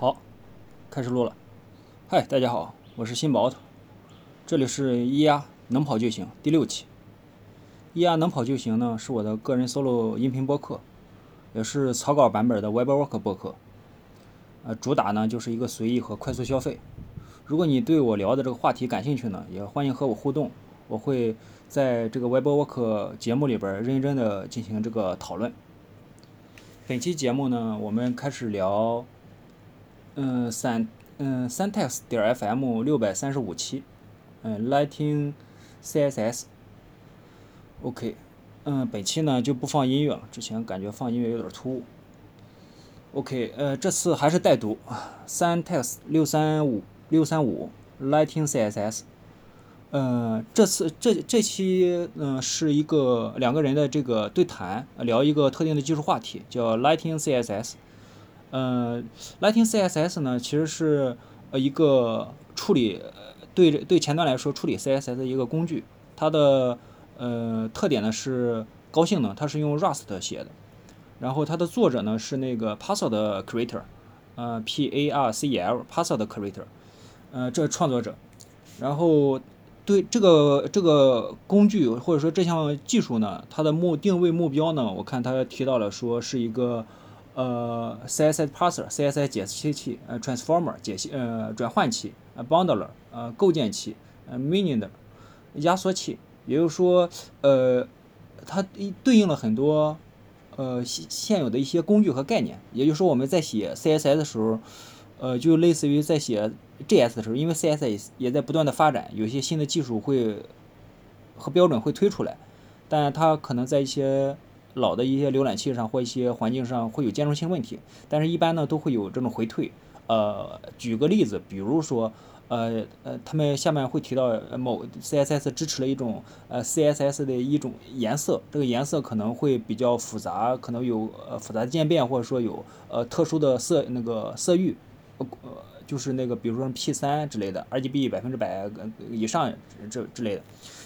好，开始录了。嗨，大家好，我是新宝头，这里是咿呀能跑就行第六期。咿呀能跑就行呢，是我的个人 solo 音频播客，也是草稿版本的 Webwork 播客。呃，主打呢就是一个随意和快速消费。如果你对我聊的这个话题感兴趣呢，也欢迎和我互动，我会在这个 Webwork 节目里边认真的进行这个讨论。本期节目呢，我们开始聊，嗯，三嗯三 text 点 FM 六百三十五期，嗯，Lighting CSS。OK，嗯，本期呢就不放音乐了，之前感觉放音乐有点突兀。OK，呃，这次还是带读，三 text 六三五六三五 Lighting CSS。呃，这次这这期嗯是一个两个人的这个对谈，聊一个特定的技术话题，叫 Lighting CSS。呃，Lightning CSS 呢，其实是呃一个处理对对前端来说处理 CSS 的一个工具。它的呃特点呢是高性能，它是用 Rust 写的。然后它的作者呢是那个 Parcel 的 Creator，呃 P A R C E L Parcel 的 Creator，呃这创作者。然后对这个这个工具或者说这项技术呢，它的目定位目标呢，我看他提到了说是一个呃 CSS parser，CSS 解析器，呃 transformer 解析呃转换器，呃 bundler 呃构建器，呃 minion 的压缩器，也就是说呃它对应了很多呃现现有的一些工具和概念，也就是说我们在写 CSS 的时候，呃就类似于在写。JS 的时候，因为 CSS 也在不断的发展，有些新的技术会和标准会推出来，但它可能在一些老的一些浏览器上或一些环境上会有兼容性问题，但是一般呢都会有这种回退。呃，举个例子，比如说，呃呃，他们下面会提到某 CSS 支持了一种呃 CSS 的一种颜色，这个颜色可能会比较复杂，可能有呃复杂的渐变，或者说有呃特殊的色那个色域，呃。就是那个，比如说 P 三之类的，RGB 百分之百以上这之类的，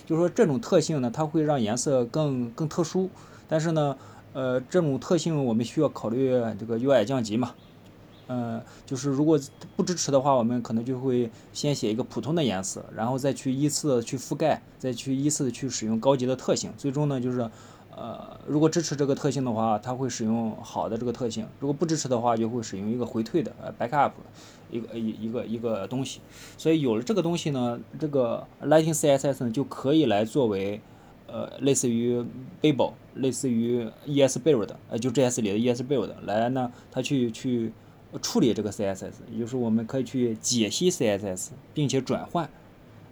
就是说这种特性呢，它会让颜色更更特殊。但是呢，呃，这种特性我们需要考虑这个 UI 降级嘛，嗯，就是如果不支持的话，我们可能就会先写一个普通的颜色，然后再去依次去覆盖，再去依次的去使用高级的特性，最终呢就是。呃，如果支持这个特性的话，它会使用好的这个特性；如果不支持的话，就会使用一个回退的呃 backup 一个一一个一个东西。所以有了这个东西呢，这个 Lighting CSS 呢就可以来作为呃类似于 Babel，类似于 ESBuild，呃就 JS 里的 ESBuild 来呢，它去去处理这个 CSS，也就是我们可以去解析 CSS，并且转换。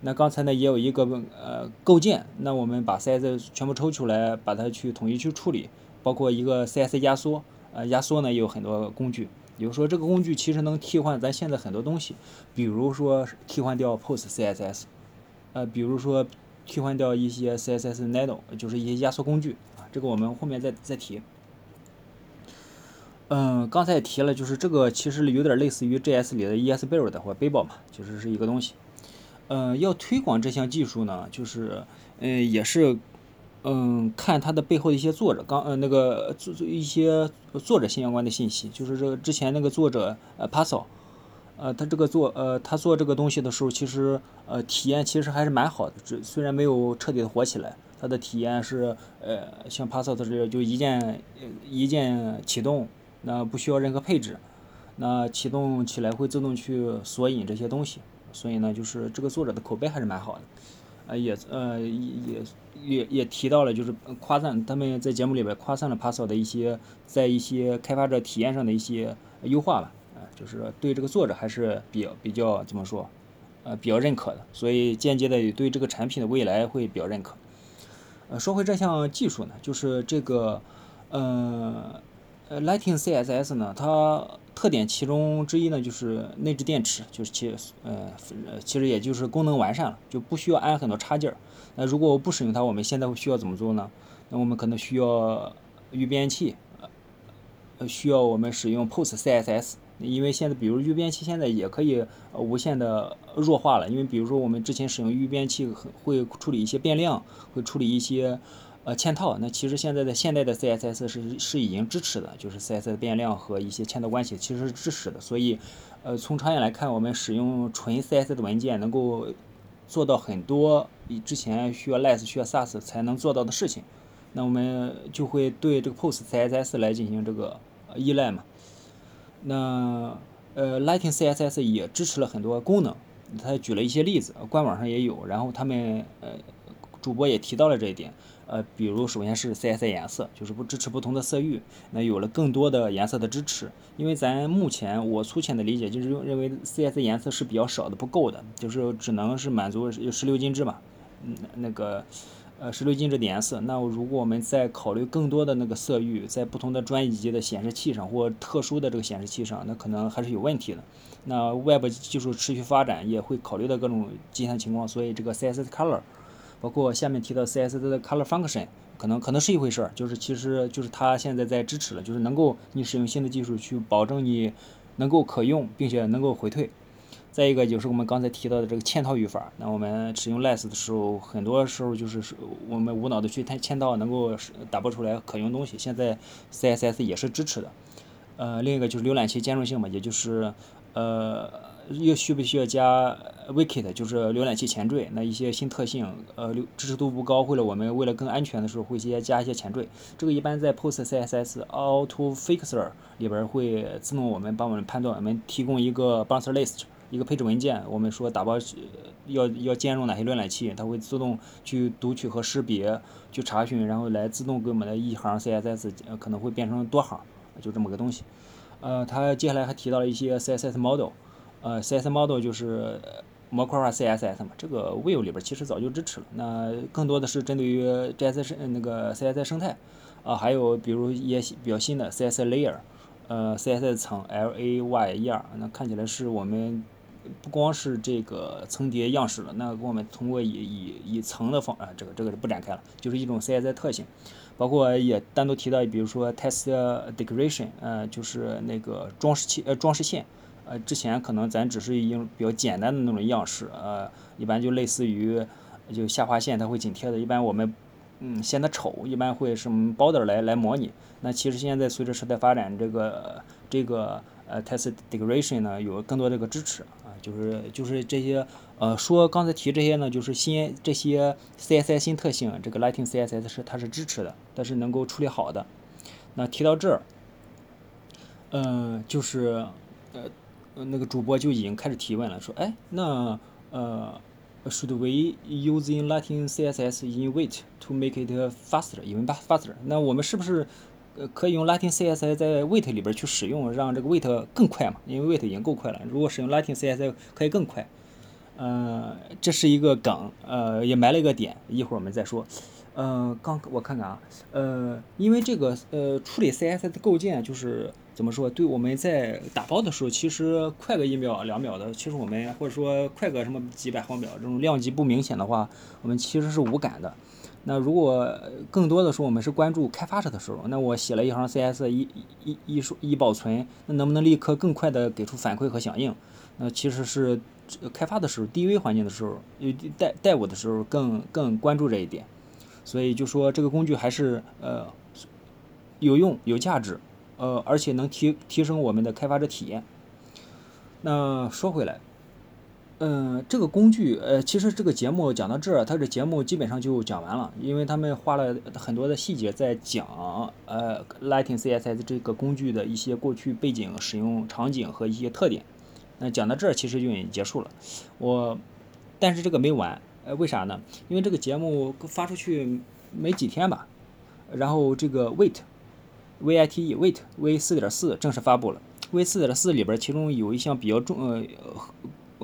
那刚才呢也有一个呃构建，那我们把 CSS 全部抽出来，把它去统一去处理，包括一个 CSS 压缩，呃压缩呢有很多工具，比如说这个工具其实能替换咱现在很多东西，比如说替换掉 Post CSS，呃比如说替换掉一些 CSS Nano，就是一些压缩工具啊，这个我们后面再再提。嗯，刚才也提了，就是这个其实有点类似于 JS 里的 ESBuild 或 Babel 嘛，就是是一个东西。嗯，要推广这项技术呢，就是，嗯，也是，嗯，看它的背后的一些作者，刚，呃，那个做做一些作者相关的信息，就是这个之前那个作者，呃 p a s o 呃，他这个做，呃，他做这个东西的时候，其实，呃，体验其实还是蛮好的，这虽然没有彻底的火起来，他的体验是，呃，像 p a s o 的这就一键，一键启动，那不需要任何配置，那启动起来会自动去索引这些东西。所以呢，就是这个作者的口碑还是蛮好的，呃，也呃也也也也提到了，就是夸赞他们在节目里边夸赞了 p a s o 的一些在一些开发者体验上的一些优化吧，就是对这个作者还是比较比较怎么说，呃，比较认可的，所以间接的对这个产品的未来会比较认可。呃，说回这项技术呢，就是这个，呃，呃，Lighting CSS 呢，它。特点其中之一呢，就是内置电池，就是其呃其实也就是功能完善了，就不需要安很多插件儿。那如果我不使用它，我们现在需要怎么做呢？那我们可能需要预编器，呃，需要我们使用 Post CSS，因为现在比如预编器现在也可以无限的弱化了，因为比如说我们之前使用预编器会处理一些变量，会处理一些呃嵌套。那其实现在的现代的 CSS 是是已经支持的，就是 CSS 变量和一些嵌套关系其实是支持的。所以，呃，从长远来看，我们使用纯 CSS 的文件能够做到很多之前需要 less 需要 sass 才能做到的事情。那我们就会对这个 post CSS 来进行这个依赖嘛。那呃，Lighting CSS 也支持了很多功能，他举了一些例子，官网上也有。然后他们呃，主播也提到了这一点。呃，比如首先是 CSS 颜色，就是不支持不同的色域，那有了更多的颜色的支持。因为咱目前我粗浅的理解就是认为 CSS 颜色是比较少的，不够的，就是只能是满足十六进制嘛，嗯，那个。呃，十六进制的颜色，那如果我们再考虑更多的那个色域，在不同的专业级的显示器上或特殊的这个显示器上，那可能还是有问题的。那 Web 技术持续发展，也会考虑到各种极限情况，所以这个 CSS Color，包括下面提到 CSS 的 Color Function，可能可能是一回事儿，就是其实就是它现在在支持了，就是能够你使用新的技术去保证你能够可用，并且能够回退。再一个就是我们刚才提到的这个嵌套语法，那我们使用 less 的时候，很多时候就是我们无脑的去嵌嵌套，能够打包出来可用东西。现在 CSS 也是支持的。呃，另一个就是浏览器兼容性嘛，也就是呃，又需不需要加 wiki，就是浏览器前缀？那一些新特性，呃，流支持度不高，为了我们为了更安全的时候，会先加一些前缀。这个一般在 Post CSS Auto Fixer 里边会自动我们帮我们判断，我们提供一个 bouncer list。一个配置文件，我们说打包要要兼容哪些浏览器，它会自动去读取和识别，去查询，然后来自动给我们的一行 CSS 可能会变成多行，就这么个东西。呃，它接下来还提到了一些 CSS model，呃，CSS model 就是模块化 CSS 嘛，这个 v i e w 里边其实早就支持了。那更多的是针对于 JS 生那个 CSS 生态，啊，还有比如一些比较新的 CSS layer，呃，CSS 层 Layer，那看起来是我们。不光是这个层叠样式了，那我们通过以以以层的方啊，这个这个是不展开了，就是一种 CSS 特性，包括也单独提到，比如说 Text Decoration，呃，就是那个装饰器呃装饰线，呃，之前可能咱只是用比较简单的那种样式，呃，一般就类似于就下划线它会紧贴的，一般我们嗯显得丑，一般会什么 border 来来模拟，那其实现在随着时代发展，这个这个呃 Text Decoration 呢有更多这个支持。就是就是这些，呃，说刚才提这些呢，就是新这些 CSS 新特性，这个 Lighting CSS 是它是支持的，但是能够处理好的。那提到这儿，嗯，就是呃那个主播就已经开始提问了，说，哎，那呃，should we using Lighting CSS in Wait to make it faster，even faster？那我们是不是？呃，可以用 Latin CSS 在 Wait 里边去使用，让这个 Wait 更快嘛？因为 Wait 已经够快了，如果使用 Latin CSS 可以更快。呃，这是一个梗，呃，也埋了一个点，一会儿我们再说。呃，刚我看看啊，呃，因为这个呃处理 CSS 的构建就是怎么说？对我们在打包的时候，其实快个一秒两秒的，其实我们或者说快个什么几百毫秒，这种量级不明显的话，我们其实是无感的。那如果更多的说我们是关注开发者的时候，那我写了一行 CS 一一一说一保存，那能不能立刻更快的给出反馈和响应？那其实是开发的时候，DV 环境的时候，代代我的时候更更关注这一点。所以就说这个工具还是呃有用有价值，呃而且能提提升我们的开发者体验。那说回来。嗯，这个工具，呃，其实这个节目讲到这儿，它这节目基本上就讲完了，因为他们花了很多的细节在讲，呃，Lighting CSS 这个工具的一些过去背景、使用场景和一些特点。那讲到这儿，其实就已经结束了。我，但是这个没完，呃，为啥呢？因为这个节目发出去没几天吧，然后这个 Wait，V-I-T-E，Wait，V 四点四正式发布了。V 四点四里边，其中有一项比较重，呃。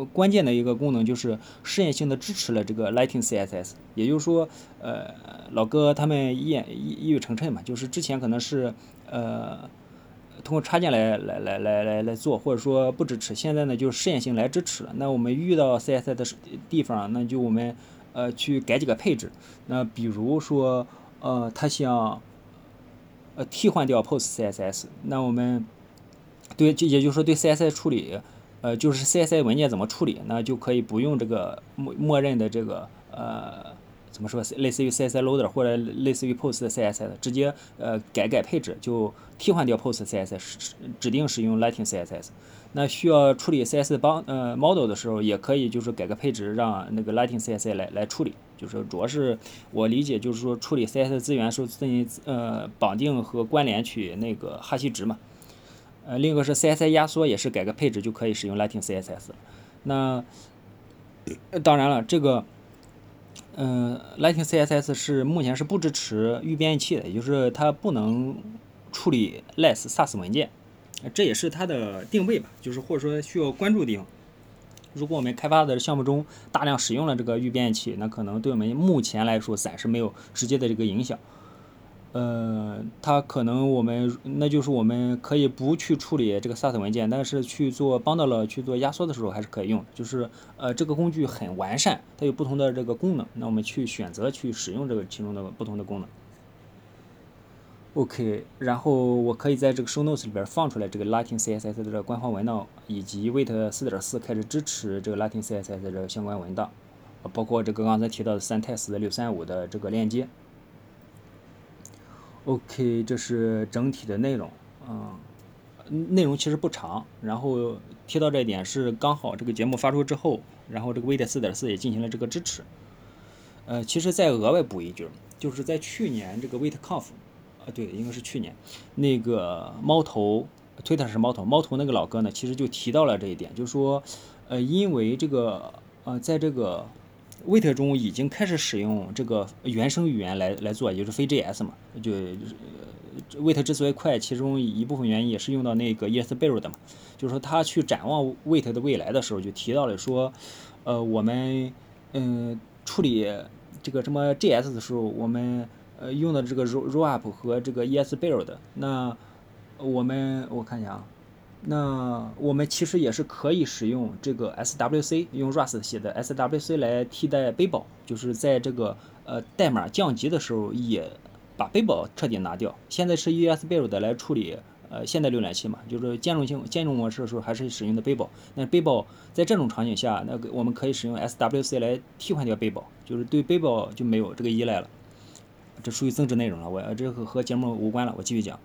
关键的一个功能就是试验性的支持了这个 Lighting CSS，也就是说，呃，老哥他们一言一一语成谶嘛，就是之前可能是呃通过插件来来来来来来做，或者说不支持，现在呢就试验性来支持了。那我们遇到 CSS 的地方，那就我们呃去改几个配置。那比如说呃他想呃替换掉 Post CSS，那我们对就也就是说对 CSS 处理。呃，就是 CSS 文件怎么处理，那就可以不用这个默默认的这个呃怎么说，类似于 CSS Loader 或者类似于 Post CSS，直接呃改改配置就替换掉 Post CSS，指定使用 Lighting CSS。那需要处理 CSS 帮呃 model 的时候，也可以就是改个配置，让那个 Lighting CSS 来来处理。就是主要是我理解，就是说处理 CSS 资源时候自己呃绑定和关联去那个哈希值嘛。呃，另一个是 CSS 压缩，也是改个配置就可以使用 Lightning CSS。那当然了，这个嗯 Lightning CSS 是目前是不支持预编译器的，也就是它不能处理 less SAS 文件。这也是它的定位吧，就是或者说需要关注的地方。如果我们开发的项目中大量使用了这个预编译器，那可能对我们目前来说暂时没有直接的这个影响。呃，它可能我们那就是我们可以不去处理这个 SAS 文件，但是去做 bundle 去做压缩的时候还是可以用。就是呃这个工具很完善，它有不同的这个功能，那我们去选择去使用这个其中的不同的功能。OK，然后我可以在这个 Show Notes 里边放出来这个 Latin CSS 的这个官方文档，以及 Wait 4.4开始支持这个 Latin CSS 的这个相关文档，包括这个刚才提到的 Syntax 的635的这个链接。OK，这是整体的内容，嗯，内容其实不长，然后提到这一点是刚好这个节目发出之后，然后这个 Wait 4.4也进行了这个支持。呃，其实再额外补一句，就是在去年这个 WaitConf 呃。对，应该是去年，那个猫头 Twitter 是猫头，猫头那个老哥呢，其实就提到了这一点，就说，呃，因为这个，呃，在这个 Wait 中已经开始使用这个原生语言来来做，也就是非 JS 嘛，就呃 Wait 之所以快，其中一部分原因也是用到那个 ESBuild 的嘛，就是说他去展望 Wait 的未来的时候，就提到了说，呃，我们嗯处理这个什么 JS 的时候，我们呃，用的这个 Rollup 和这个 ESBuild，那我们我看一下啊，那我们其实也是可以使用这个 SWC，用 Rust 写的 SWC 来替代背包，就是在这个呃代码降级的时候也把背包彻底拿掉。现在是 ESBuild 来处理呃现代浏览器嘛，就是兼容性兼容模式的时候还是使用的背包。那背包在这种场景下，那个我们可以使用 SWC 来替换掉背包，就是对背包就没有这个依赖了。这属于增值内容了，我这个和节目无关了，我继续讲。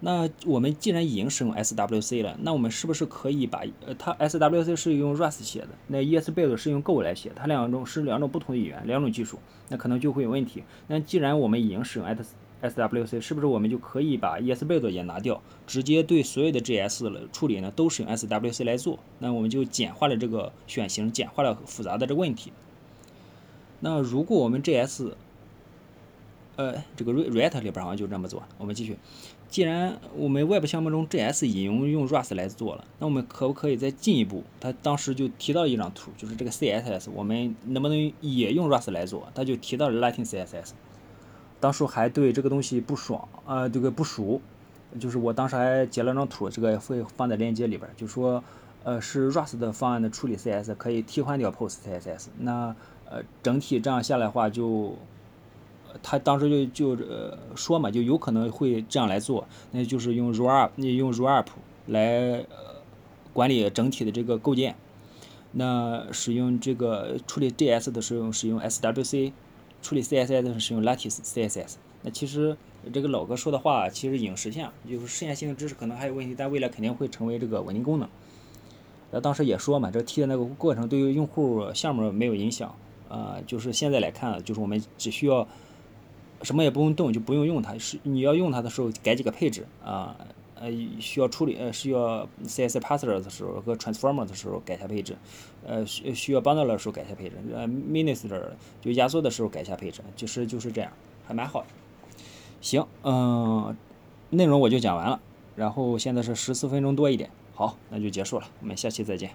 那我们既然已经使用 SWC 了，那我们是不是可以把呃，它 SWC 是用 Rust 写的，那 ESBuild 是用 Go 来写，它两种是两种不同的语言，两种技术，那可能就会有问题。那既然我们已经使用 S SWC，是不是我们就可以把 ESBuild 也拿掉，直接对所有的 JS 的处理呢都使用 SWC 来做？那我们就简化了这个选型，简化了复杂的这个问题。那如果我们 JS 呃，这个 React 里边好像就这么做。我们继续，既然我们 Web 项目中 JS 已经用 Rust 来做了，那我们可不可以再进一步？他当时就提到一张图，就是这个 CSS，我们能不能也用 Rust 来做？他就提到了 Lighting CSS。当时还对这个东西不爽，呃，这个不熟，就是我当时还截了张图，这个会放在链接里边，就说，呃，是 Rust 的方案的处理 CSS 可以替换掉 Post CSS。那呃，整体这样下来的话就。他当时就就呃说嘛，就有可能会这样来做，那就是用 Rollup，你用 Rollup 来呃管理整体的这个构建。那使用这个处理 JS 的时候使用 SWC，处理 CSS 的时候使用 Lattice CSS。那其实这个老哥说的话其实已经实现，就是实验性的知识可能还有问题，但未来肯定会成为这个稳定功能。那当时也说嘛，这 T 的那个过程对于用户项目没有影响，呃，就是现在来看，就是我们只需要。什么也不用动，就不用用它。是你要用它的时候，改几个配置啊，呃，需要处理呃需要 CSS parser 的时候和 transformer 的时候改一下配置，呃需需要 bundle 的时候改一下配置，呃 minister 就压缩的时候改一下配置，就是就是这样，还蛮好的。行，嗯，内容我就讲完了，然后现在是十四分钟多一点，好，那就结束了，我们下期再见。